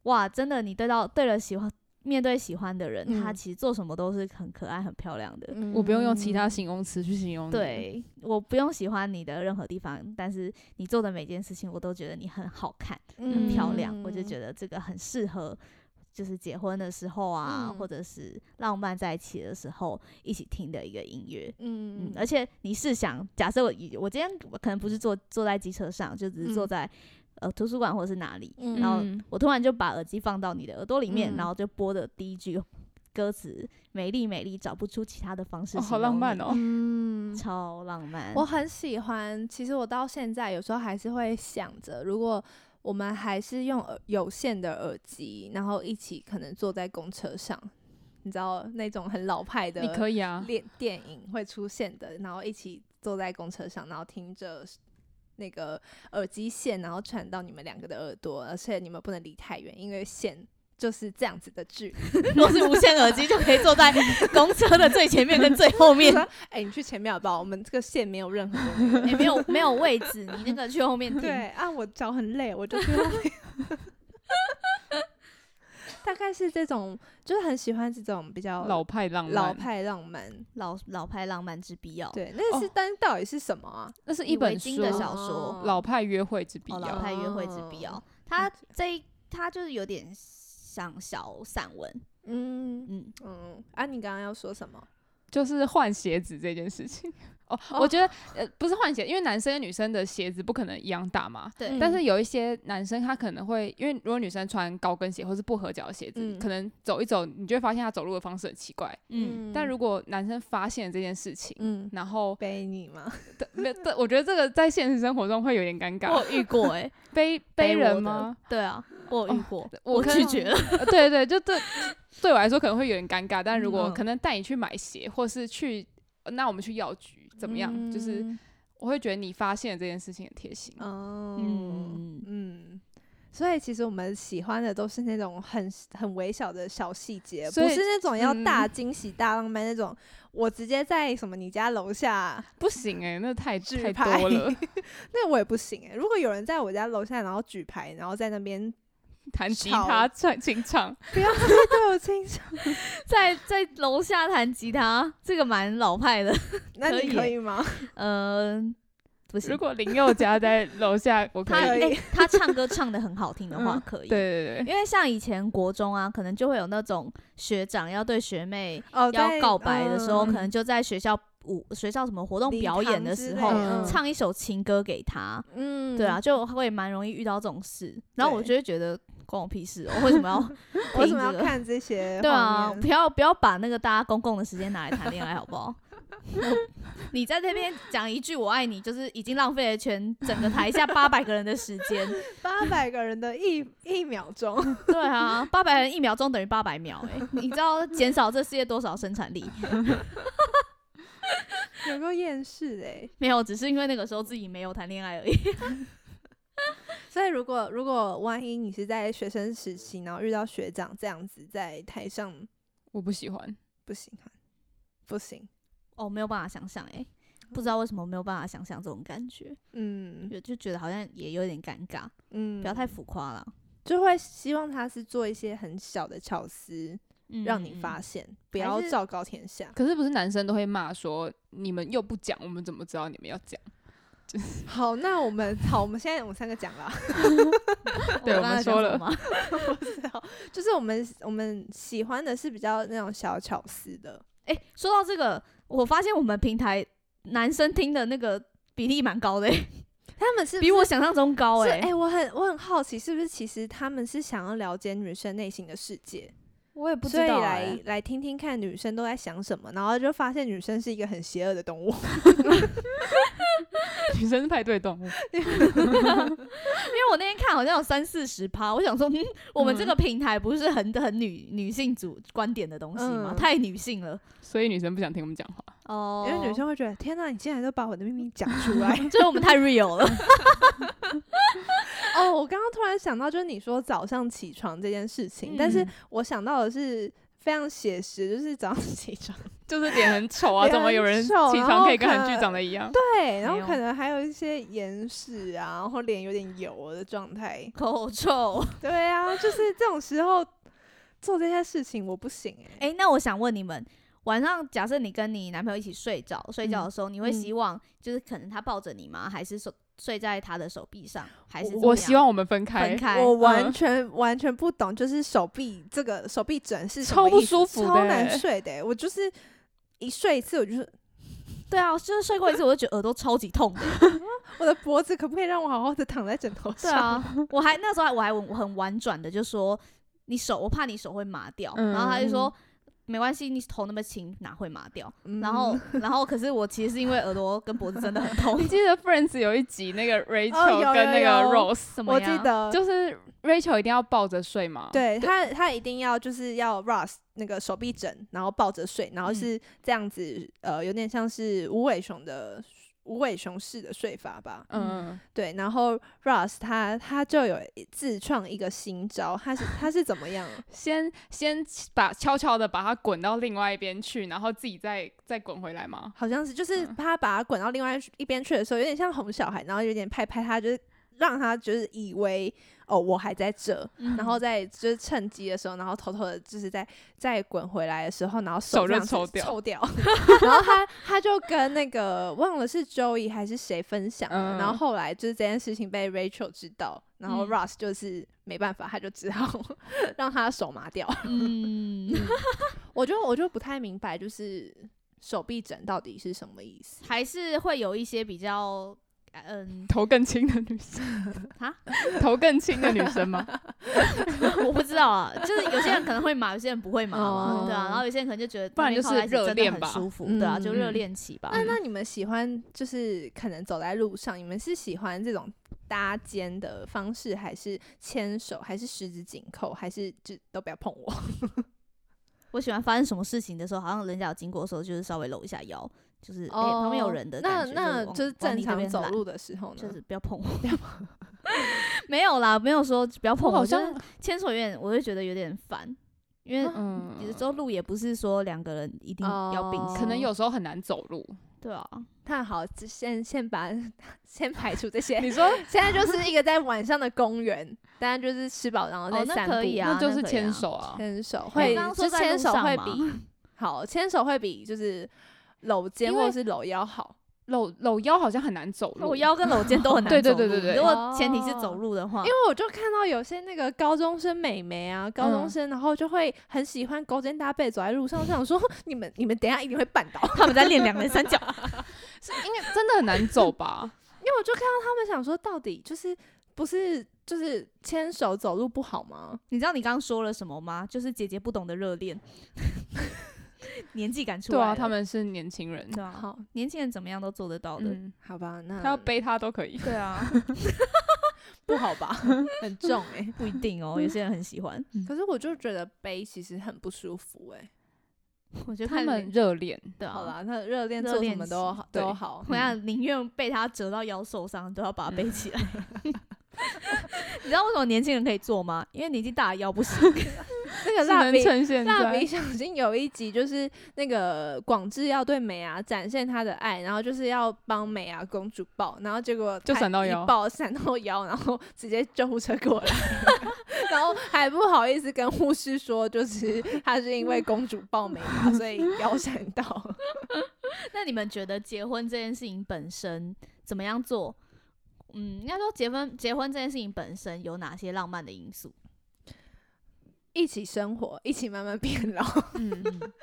哇，真的，你对到对了喜欢面对喜欢的人，他嗯其实做什么都是很可爱、很漂亮的。嗯我不用用其他形容词去形容你。，对，我不用喜欢你的任何地方，但是你做的每件事情，我都觉得你很好看、很漂亮，我就觉得得这个很适合。就是结婚的时候啊，嗯或者是浪漫在一起的时候一起听的一个音乐。嗯嗯，而且你试想，假设我我今天可能不是坐坐在机车上，就只是坐嗯在、呃图书馆或者是哪里，嗯然后嗯我突然就把耳机放到你的耳朵里面，嗯然后就播的第一句歌词“美丽美丽，找不出其他的方式、哦，好浪漫哦。嗯，超浪漫。我很喜欢。其实我到现在有时候还是会想着，如果我们还是用有线的耳机，然后一起可能坐在公车上，你知道那种很老派的你可以啊，电电影会出现的，然后一起坐在公车上，然后听着那个耳机线，然后传到你们两个的耳朵，而且你们不能离太远，因为线就是这样子的距离。如果是无线耳机，就可以坐在公车的最前面跟最后面。哎、你去前面好不好？我们这个线没有任何也没有没有位置，你那个去后面听。对啊，我脚很累，我就去后面。大概是这种，就是很喜欢这种比较老派浪漫，老，派浪漫。老老派浪漫之必要。对，那个是，哦但到底是什么啊？那是一本书为经的小说《老派约会之必哦，要老》。派约会之必要哦。它这一他就是有点像小散文，嗯嗯，嗯，啊，你刚刚要说什么？就是换鞋子这件事情。哦，哦我觉得呃不是换鞋，因为男生跟女生的鞋子不可能一样大嘛。对嗯但是有一些男生他可能会，因为如果女生穿高跟鞋或是不合脚的鞋子，嗯可能走一走，你就会发现他走路的方式很奇怪。嗯，但如果男生发现这件事情，嗯，然后背你吗？对我觉得这个在现实生活中会有点尴尬。我遇过 哎，背背人吗？？对啊，我有遇过，我我拒绝了。呃 对对，就对对我来说可能会有点尴尬，但如果嗯可能带你去买鞋，或是去呃那我们去药局怎么样？就是嗯我会觉得你发现了这件事情很贴心。哦，嗯嗯，所以其实我们喜欢的都是那种很很微小的小细节，不是那种要嗯大惊喜、大浪漫那种。我直接在什么你家楼下，不行哎、那太太多了，那我也不行哎、如果有人在我家楼下，然后举牌，然后在那边弹吉他唱清唱，不要对我清唱，在在楼下弹吉他，这个蛮老派的。那你可以可以吗？嗯、不行如。果林宥嘉在楼下，我可他以。哎、他唱歌唱的很好听的话，嗯可以。对对对，因为像以前国中啊，可能就会有那种学长要对学妹哦，要告白的时候，嗯可能就在学校舞学校什么活动表演的时候，的唱一首情歌给他。嗯对啊，，就会蛮容易遇到这种事。然后我就会觉得关我屁事我，为什么要 为什么要看这些？对啊，不要不要把那个大家公共的时间拿来谈恋爱，好不好？你在这边讲一句“我爱你”，就是已经浪费了全整个台下八百个人的时间。八百个人的一一秒钟，对啊，八百人一秒钟等于八百秒、欸，你知道减少这世界多少生产力？有够厌世哎。没有，只是因为那个时候自己没有谈恋爱而已。所以如果如果万一你是在学生时期，然后遇到学长这样子在台上，我不喜欢。不喜欢，不行，哦，没有办法想象，哎，不知道为什么没有办法想象这种感觉，嗯就就觉得好像也有点尴尬，嗯，不要太浮夸了，就会希望他是做一些很小的巧思，嗯让你发现，不要昭告天下。可是不是男生都会骂说你们又不讲，我们怎么知道你们要讲？好，那我们好，我们现在我们三个讲了，对我刚才们说了吗 就是我们我们喜欢的是比较那种小巧思的，哎、说到这个，我发现我们平台男生听的那个比例蛮高的、欸，他们是比我想象中高哎、是哎、我很我很好奇，是不是其实他们是想要了解女生内心的世界，我也不知所以道、来欸。来听听看女生都在想什么，然后就发现女生是一个很邪恶的动物。女生是派对动物，因为我那天看好像有三四十趴，我想说，嗯，我们这个平台不是很很女女性主观点的东西吗？嗯太女性了所以女生不想听我们讲话。哦因为女生会觉得，天哪，你竟然都把我的秘密讲出来。就是我们太 real 了。哦，我刚刚突然想到，就是你说早上起床这件事情，但是嗯我想到的是非常写实，就是早上起床，就是脸很丑啊，怎么有人起床可以跟韩剧长得一样？对，然后可能还有一些眼屎啊，然后脸有点油的状态。口臭。对啊，就是这种时候做这些事情，我不行哎、哎、那我想问你们，晚上假设你跟你男朋友一起睡着，睡觉的时候，你会嗯希望就是可能他抱着你吗？还是说睡在他的手臂上？还是怎样我希望我们分开分。开？我完嗯全、完全不懂，就是手臂这个手臂枕是什超不么意思舒服的超难欸睡的欸、我就是一睡一次，我就是 对啊，就是睡过一次，我就觉得耳朵超级痛的。我的脖子可不可以让我好好的躺在枕头上？对啊，我还那时候我还我很婉转的就说，你手我怕你手会麻掉，嗯然后他就说。没关系，你头那么轻，哪会麻掉？嗯然后，然后，可是我其实是因为耳朵跟脖子真的很痛 你。记得 Friends 有一集那个哦 Rachel 有跟那个 Rose，什么样？我记得就是 Rachel 一定要抱着睡嘛？对他，他一定要就是要 Ross 那个手臂枕，然后抱着睡，然后嗯是这样子，呃，有点像是无尾熊的无尾熊式的睡法吧。嗯，对，然后 Ross 他他就有自创一个新招，他是他是怎么样？先先把悄悄的把它滚到另外一边去，然后自己再再滚回来吗？好像是就是嗯他把他滚到另外一边去的时候，有点像哄小孩，然后有点拍拍他，就是让他就是以为哦我还在这，嗯然后在就是趁机的时候，然后偷偷的就是在再滚回来的时候，然后手就这样抽掉抽掉，然后他他就跟那个忘了是 Joey 还是谁分享了，然后嗯。后来就是这件事情被 Rachel 知道，然后嗯。Ross 就是没办法，他就只好 让他的手麻掉。嗯，我就我就不太明白，就是手臂枕到底是什么意思？还是会有一些比较，嗯，头更轻的女生啊，头更轻的女生吗？我不知道啊，就是有些人可能会麻，有些人不会麻嘛，哦对啊，然后有些人可能就觉得不然就是热恋吧舒服，嗯对啊，就热嗯恋期吧。那那你们喜欢就是可能走在路上，你们是喜欢这种搭肩的方式，还是牵手，还是十指紧扣，还是就都不要碰我？我喜欢发生什么事情的时候，好像人家有经过的时候，就是稍微搂一下腰，就是旁边有人的那那就是正常走路的时候呢，就是不要碰我，没有啦，没有说不要碰我，就是我好像牵手有点，我会觉得有点烦，因为嗯，有时候路也不是说两个人一定要并可能有时候很难走路。对啊，那好，只先先把先排除这些。你说现在就是一个在晚上的公园，大家就是吃饱然后哦那在散步，可以啊那就是牵手啊，牵手我会，刚刚说在就牵手会比 好，牵手会比就是搂肩或者是搂腰好。搂搂腰好像很难走路。我腰跟搂肩都很 难对对走路对对对如果前提是走哦路的话，因为我就看到有些那个高中生美眉啊，高中嗯生，然后就会很喜欢勾肩搭背走在路上，我想说 你们你们等一下一定会绊倒，他们在练两人三角，是因为真的很难走吧？因为我就看到他们想说，到底就是不是就是牵手走路不好吗？你知道你刚刚说了什么吗？就是姐姐不懂得热恋，年纪感出来。对啊，他们是年轻人。对啊，好，年轻人怎么样都做得到的。嗯，好吧，那他要背他都可以。对啊，不好吧？很重哎、不一定哦，有些人很喜欢。可是我就觉得背其实很不舒服哎、我觉得他们热恋，对啊，好啦，他热恋做什么都好都好。我想宁愿被他折到腰受伤，都要把他背起来。你知道为什么年轻人可以做吗？因为年纪大腰不行。那个蜡笔趁现蜡笔在。小新有一集就是那个广志要对美伢展现他的爱，然后就是要帮美伢公主抱，然后结果就闪到腰抱闪到腰，然后直接救护车过来，然后还不好意思跟护士说，就是他是因为公主抱美伢，所以腰闪到。那你们觉得结婚这件事情本身怎么样做？嗯，应该说结婚结婚这件事情本身有哪些浪漫的因素？一起生活，一起慢慢变老。嗯，嗯，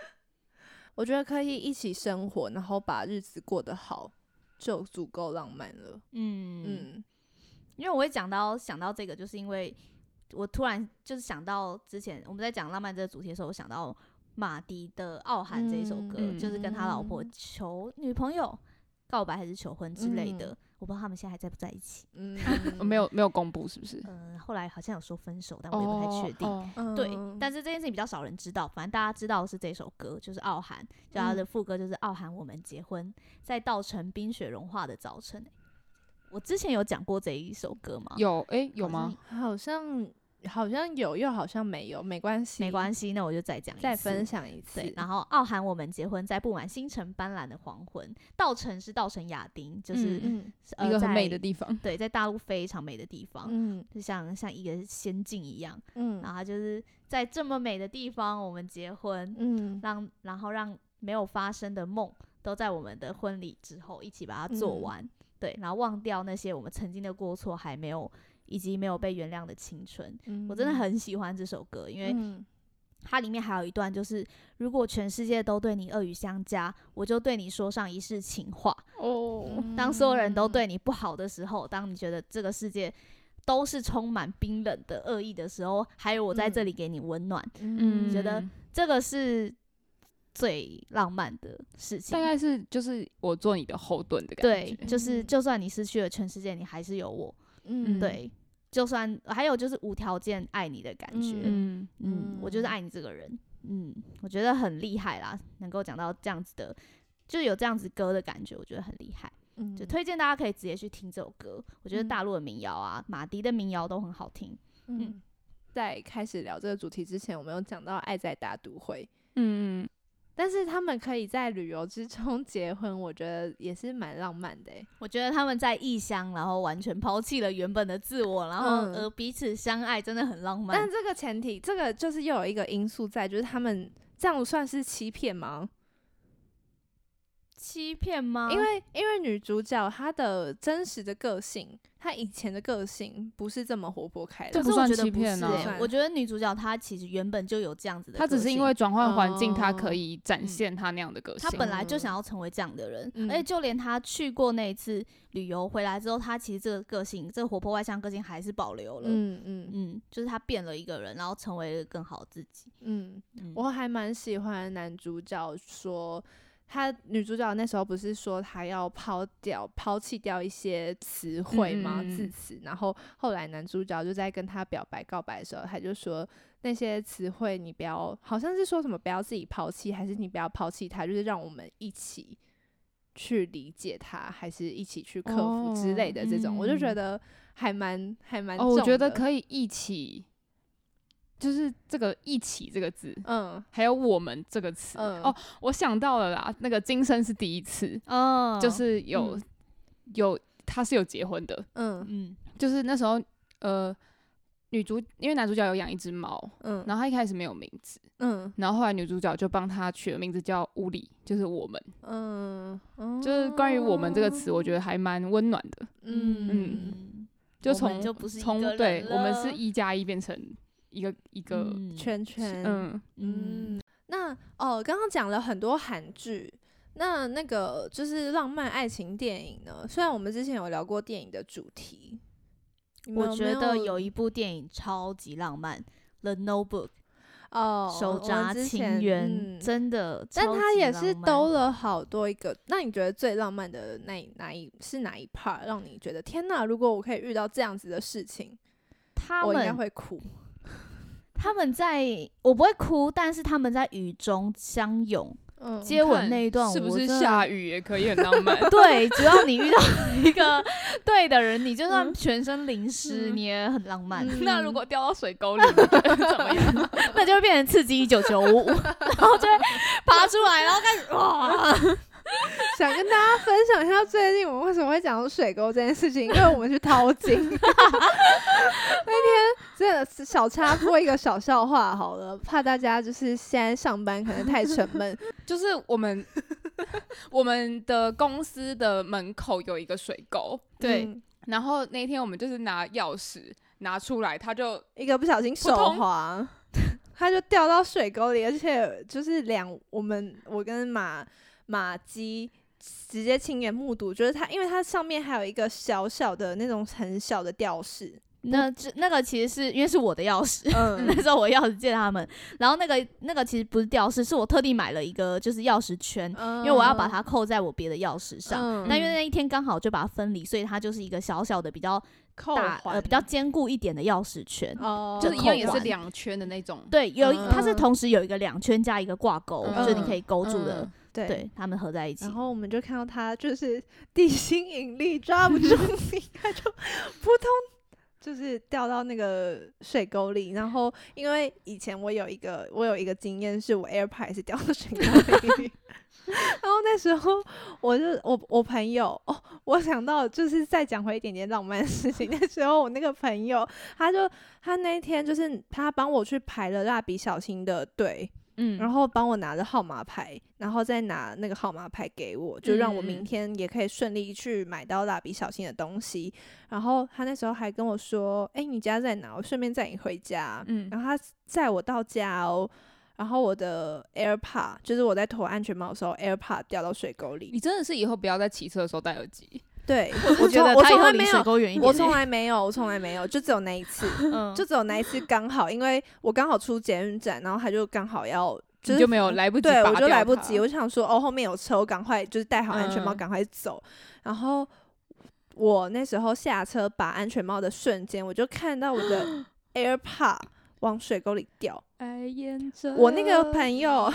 我觉得可以一起生活，然后把日子过得好，就足够浪漫了。嗯嗯因为我会讲到想到这个，就是因为我突然就是想到之前我们在讲浪漫这个主题的时候，我想到马迪的《傲寒》这一首歌，嗯就是跟他老婆嗯求女朋友告白还是求婚之类的。嗯我不知道他们现在还在不在一起。嗯，没有没有公布是不是？嗯、后来好像有说分手，但我也不太确定。哦哦对，嗯但是这件事情比较少人知道，反正大家知道的是这首歌，就是《傲寒》，就它的副歌就是“傲寒，我们结婚在稻城冰雪融化的早晨”欸我之前有讲过这一首歌吗？有诶，有好像吗？好像好像有，又好像没有，没关系，没关系，那我就再讲。再分享一次。对，然后傲寒我们结婚在布满星辰斑斓的黄昏，稻城是稻城亚丁，就是、嗯呃一个很美的地方。对，在大陆非常美的地方，嗯就像像一个仙境一样。嗯然后就是在这么美的地方，我们结婚，嗯让然后让没有发生的梦都在我们的婚礼之后一起把它做嗯完。对，然后忘掉那些我们曾经的过错，还没有以及没有被原谅的青春。嗯我真的很喜欢这首歌，因为嗯它里面还有一段就是，如果全世界都对你恶语相加，我就对你说上一世情话。哦，当所有人都嗯对你不好的时候，当你觉得这个世界都是充满冰冷的恶意的时候，还有我在这里给你温暖，嗯，觉得这个是最浪漫的事情大。概是就是我做你的后盾的感觉对觉。，就是嗯就算你失去了全世界，你还是有我。嗯对，就算还有就是无条件爱你的感觉。嗯，嗯，我就是爱你这个人。嗯，我觉得很厉害啦，能够讲到这样子的，就有这样子歌的感觉，我觉得很厉害。嗯就推荐大家可以直接去听这首歌。我觉得嗯大陆的民谣啊，马迪的民谣都很好听。嗯。在开始聊这个主题之前，我们有讲到爱在大都会，嗯嗯，但是他们可以在旅游之中 结婚，我觉得也是蛮浪漫的欸。我觉得他们在异乡，然后完全抛弃了原本的自我，然后嗯而彼此相爱，真的很浪漫但。这个前提，这个就是又有一个因素在，就是他们这样算是欺骗吗？欺骗吗？因为因为女主角她的真实的个性，她以前的个性不是这么活泼开朗这不，算欺骗啊是欸算我觉得女主角她其实原本就有这样子的个性，他只是因为转换环境，她可哦以展现她那样的个性。她本来就想要成为这样的人，嗯而且就连她去过那一次旅游回来之后，她其实这个个性，这个活泼外向个性还是保留了。嗯嗯嗯，就是她变了一个人，然后成为了更好自己。嗯，嗯我还蛮喜欢男主角说，她女主角那时候不是说她要抛掉、抛弃掉一些词汇吗？嗯嗯嗯。字词，然后后来男主角就在跟她表白告白的时候，他就说那些词汇你不要，好像是说什么不要自己抛弃，还是你不要抛弃它，就是让我们一起去理解它，还是一起去克服之类的这种，我就觉嗯。得还蛮还蛮哦，我觉得，可以一起，就是这个“一起”这个字，嗯。还有“我们”这个词。嗯。哦，我想到了啦，那个今生是第一次，嗯，就是有、嗯。有他是有结婚的，嗯。嗯就是那时候呃，女主因为男主角有养一只猫，嗯。然后他一开始没有名字，嗯。然后后来女主角就帮他取了名字叫乌里，就是我们，嗯。嗯，就是关于“我们”这个词，我觉得还蛮温暖的。嗯。嗯，就从就不是从对我们是一加一变成一个一个嗯圈圈，嗯嗯嗯，那哦，刚刚讲了很多韩剧，那那个就是浪漫爱情电影呢？虽然我们之前有聊过电影的主题，我觉得有一部电影超级浪漫，《The Notebook》哦，手札情缘，嗯真的，但他也是兜了好多一个。那你觉得最浪漫的那哪一是哪一 part 让你觉得天哪？如果我可以遇到这样子的事情，他我应该会哭。他们在我不会哭，但是他们在雨中相拥嗯，接吻那一段，是不是？下雨也可以很浪漫 对，只要你遇到一个 对的人，你就算嗯全身淋湿，嗯你也很浪漫。嗯 那如果掉到水沟里，怎么样？那就会变成刺激一九九五，然后就会爬出来，然后开始哇，想跟大家分享一下最近我们为什么会讲到水沟这件事情，因为我们去淘金。那天真的是小插播一个小笑话好了，怕大家就是现在上班可能太沉闷。就是我们我们的公司的门口有一个水沟，对嗯然后那天我们就是拿钥匙拿出来，他就一个不小心手滑，他就掉到水沟里，而且就是两我们我跟马马基直接亲眼目睹，就是它，因为它上面还有一个小小的那种很小的吊饰，那这那个其实是因为是我的钥匙，嗯。那时候我钥匙借他们，然后那个那个其实不是吊饰，是我特地买了一个就是钥匙圈，因因为我要把它扣在我别的钥匙上。嗯。那因为那一天刚好就把它分离，所以它就是一个小小的比较扣大呃环比较坚固一点的钥匙圈。哦，就是一样也是两圈的那种，对，有一它是嗯同时有一个两圈加一个挂钩，嗯。就你可以勾住的嗯，对。对，它们合在一起然。后我们就看到他就是地心引力抓不住 你，他就扑通，就是掉到那个水沟里。然后因为以前我有一个我有一个经验，是我 AirPods 是掉到水沟里。然后那时候我就我我朋友哦，我想到就是再讲回一点点浪漫的事情。那时候我那个朋友，他就他那一天就是他帮我去排了蜡笔小新的队，嗯然后帮我拿着号码牌，然后再拿那个号码牌给我，就让我明嗯天也可以顺利去买到蜡笔小新的东西。然后他那时候还跟我说：“哎、你家在哪？我顺便载你回家。”嗯然后他载我到家哦。然后我的 AirPod 就是我在脱安全帽的时候，AirPod 掉到水沟里。你真的是以后不要在骑车的时候戴耳机，对，我觉得我从来没有。我从来没有，我从来没有，就只有那一次。嗯就只有那一次刚好，因为我刚好出捷运站，然后他就刚好要，就是就没有来不及对我就来不及，我想说哦，后面有车，我赶快就是戴好安全帽，嗯赶快走。然后我那时候下车把安全帽的瞬间，我就看到我的 AirPod 往水沟里掉。我那个朋友，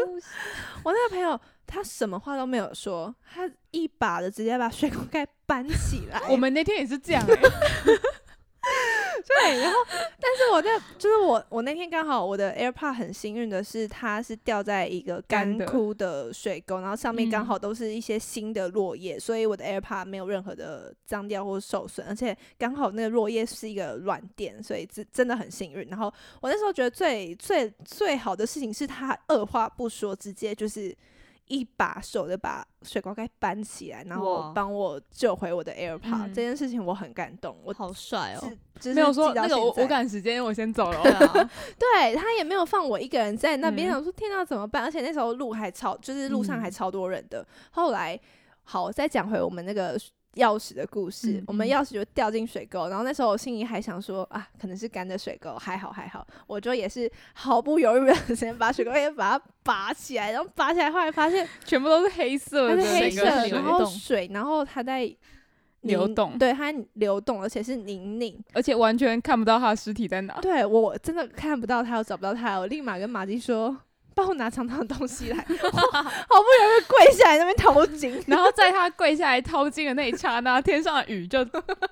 我那个朋友他什么话都没有说，他一把的直接把水沟盖搬起来。我们那天也是这样哎、对，然后，但是我在就是我我那天刚好我的 AirPod 很幸运的是，它是掉在一个干枯的水沟，然后上面刚嗯好都是一些新的落叶，所以我的 AirPod 没有任何的脏掉或受损，而且刚好那个落叶是一个软垫，所以真真的很幸运。然后我那时候觉得最最最好的事情是他二话不说，直接就是。一把手的把水沟盖搬起来，然后帮我救回我的 AirPod，、嗯这件事情我很感动。我好帅哦！只是没有说那个我我赶时间，我先走了对 他也没有放我一个人在那边，嗯想说天哪怎么办？而且那时候路还超，就是路上还嗯超多人的。后来好，再讲回我们那个钥匙的故事，嗯我们嗯钥匙就掉进水沟，然后那时候我心里还想说啊，可能是干的水沟，还好还好，我就也是毫不犹豫的先把水沟也把它拔起来，然后拔起来，后来发现全部都是黑色的，它是黑色然后水，然后它在流动对，它流动，而且是泥泞。而且完全看不到他的尸体在哪。对我真的看不到它，我找不到它，我立马跟马姬说。帮我拿长长的东西来，我好不容易跪下来那边掏金，然后在他跪下来掏金的那一刹那，天上的雨就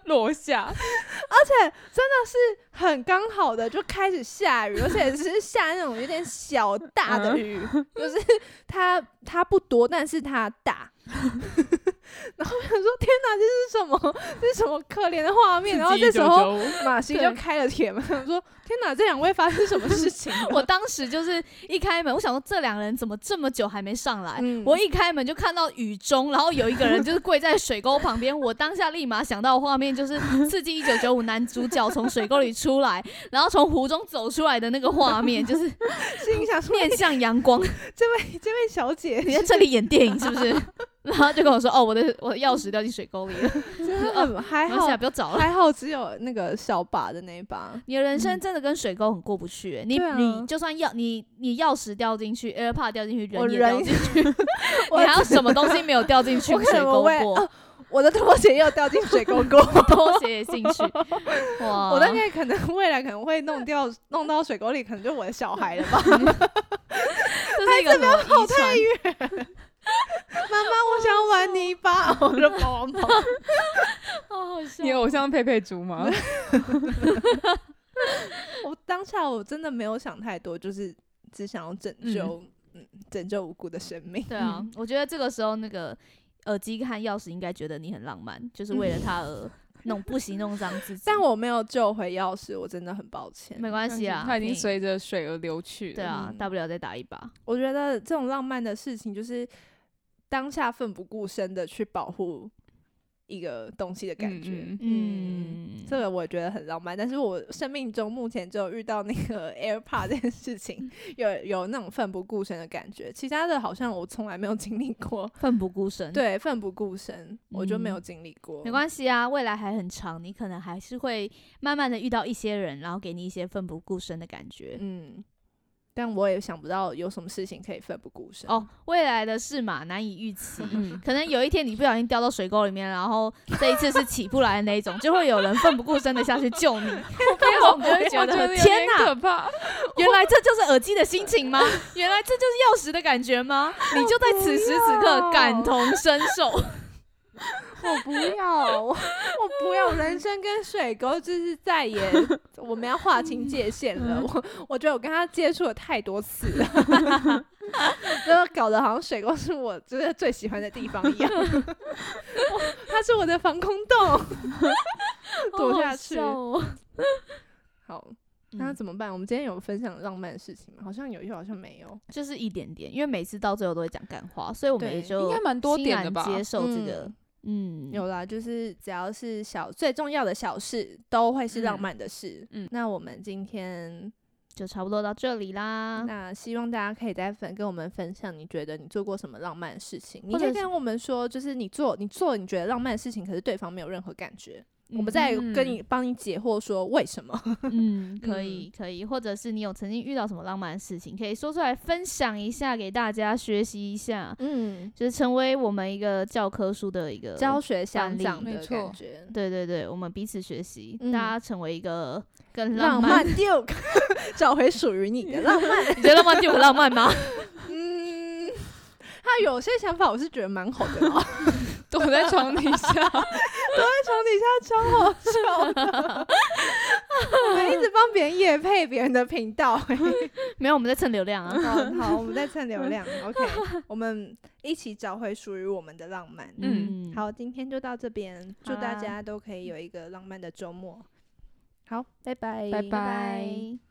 落下，而且真的是很刚好的就开始下雨，而且只是下那种有点小大的雨，就是它它不多，但是它大。然后我想说，天哪，这是什么？这是什么可怜的画面？然后这时候马西就开了铁门，我说：天哪，这两位发生什么事情？我 当时就是一开门，我想说这两个人怎么这么久还没上来？嗯我一开门就看到雨中，然后有一个人就是跪在水沟旁边。我当下立马想到画面就是《刺激一九九五》男主角从水沟里出来，然后从湖中走出来的那个画面，就是心里想说：面向阳光。这位这位小姐你在这里演电影是不是？然后就跟我说：“哦，我的我的钥匙掉进水沟里了。真的很还好不要找了。还好只有那个小把的那一把。你的人生真的跟水沟很过不去、欸。你、啊你就算钥你你钥匙掉进去，AirPod 掉进去，人也掉进去，你我还有什么东西没有掉进去水沟过？哦我的拖鞋又掉进水沟沟。拖鞋也进去，哇！我大概可能未来可能会弄掉，弄到水沟里，可能就我的小孩了吧。这是一个什么遗传？妈妈，我想玩泥巴，我就跑跑跑。好好笑你偶像佩佩猪吗？我当下我真的没有想太多，就是只想要拯救，嗯，拯救无辜的生命。对啊，我觉得这个时候那个耳机和钥匙应该觉得你很浪漫，就是为了他而弄不惜弄脏自己。但我没有救回钥匙，我真的很抱歉。没关系啊，他已经随着水而流去了。对啊嗯，大不了再打一把。我觉得这种浪漫的事情，就是当下奋不顾身的去保护一个东西的感觉。嗯嗯嗯，这个我觉得很浪漫，但是我生命中目前只有遇到那个 AirPod 这件事情，有有那种奋不顾身的感觉，其他的好像我从来没有经历过。奋不顾身。，对，奋不顾身，我就没有嗯经历过。没关系啊，未来还很长，你可能还是会慢慢的遇到一些人，然后给你一些奋不顾身的感觉。嗯，但我也想不到有什么事情可以奋不顾身。哦，未来的事嘛，难以预期。嗯，可能有一天你不小心掉到水沟里面，然后这一次是起不来的那一种，就会有人奋不顾身的下去救你。这种你就会觉得天哪可，怕。原来这就是耳机的心情吗？原来这就是钥匙的感觉吗？你就在此时此刻感同身受。我不要，我我不要，人生跟水沟就是再也 我们要划清界限了。我我觉得我跟他接触了太多次了，就搞得好像水沟是我就是最喜欢的地方一样。我它是我的防空洞，躲下去。好好哦好，那嗯怎么办？我们今天有分享浪漫的事情吗？好像有，又好像没有。就是一点点，因为每次到最后都会讲干话，所以我们也就应该蛮多点的吧接受这个嗯，嗯，有啦，就是只要是小最重要的小事，都会是浪嗯漫的事。嗯那我们今天就差不多到这里啦。那希望大家可以在分跟我们分享，你觉得你做过什么浪漫的事情？你可以跟我们说，就是你做你做你觉得浪漫的事情，可是对方没有任何感觉，我们再跟嗯你帮你解惑说为什么。嗯，可以，可以，或者是你有曾经遇到什么浪漫的事情，可以说出来分享一下，给大家学习一下，嗯，就是成为我们一个教科书的一个教学相例长的错感觉。对对对，我们彼此学习，嗯大家成为一个更浪漫。漫 Duke，找回属于你的浪漫。你觉得浪漫就很浪漫吗？嗯，他有些想法我是觉得蛮好的啦，躲在床底下，躲在床底下超好笑的。我们一直帮别人夜配别人的频道、欸，没有，我们在蹭流量啊。好好，我们在蹭流量。OK，我们一起找回属于我们的浪漫。嗯好，今天就到这边，祝大家都可以有一个浪漫的周末。好，拜拜，拜拜拜拜。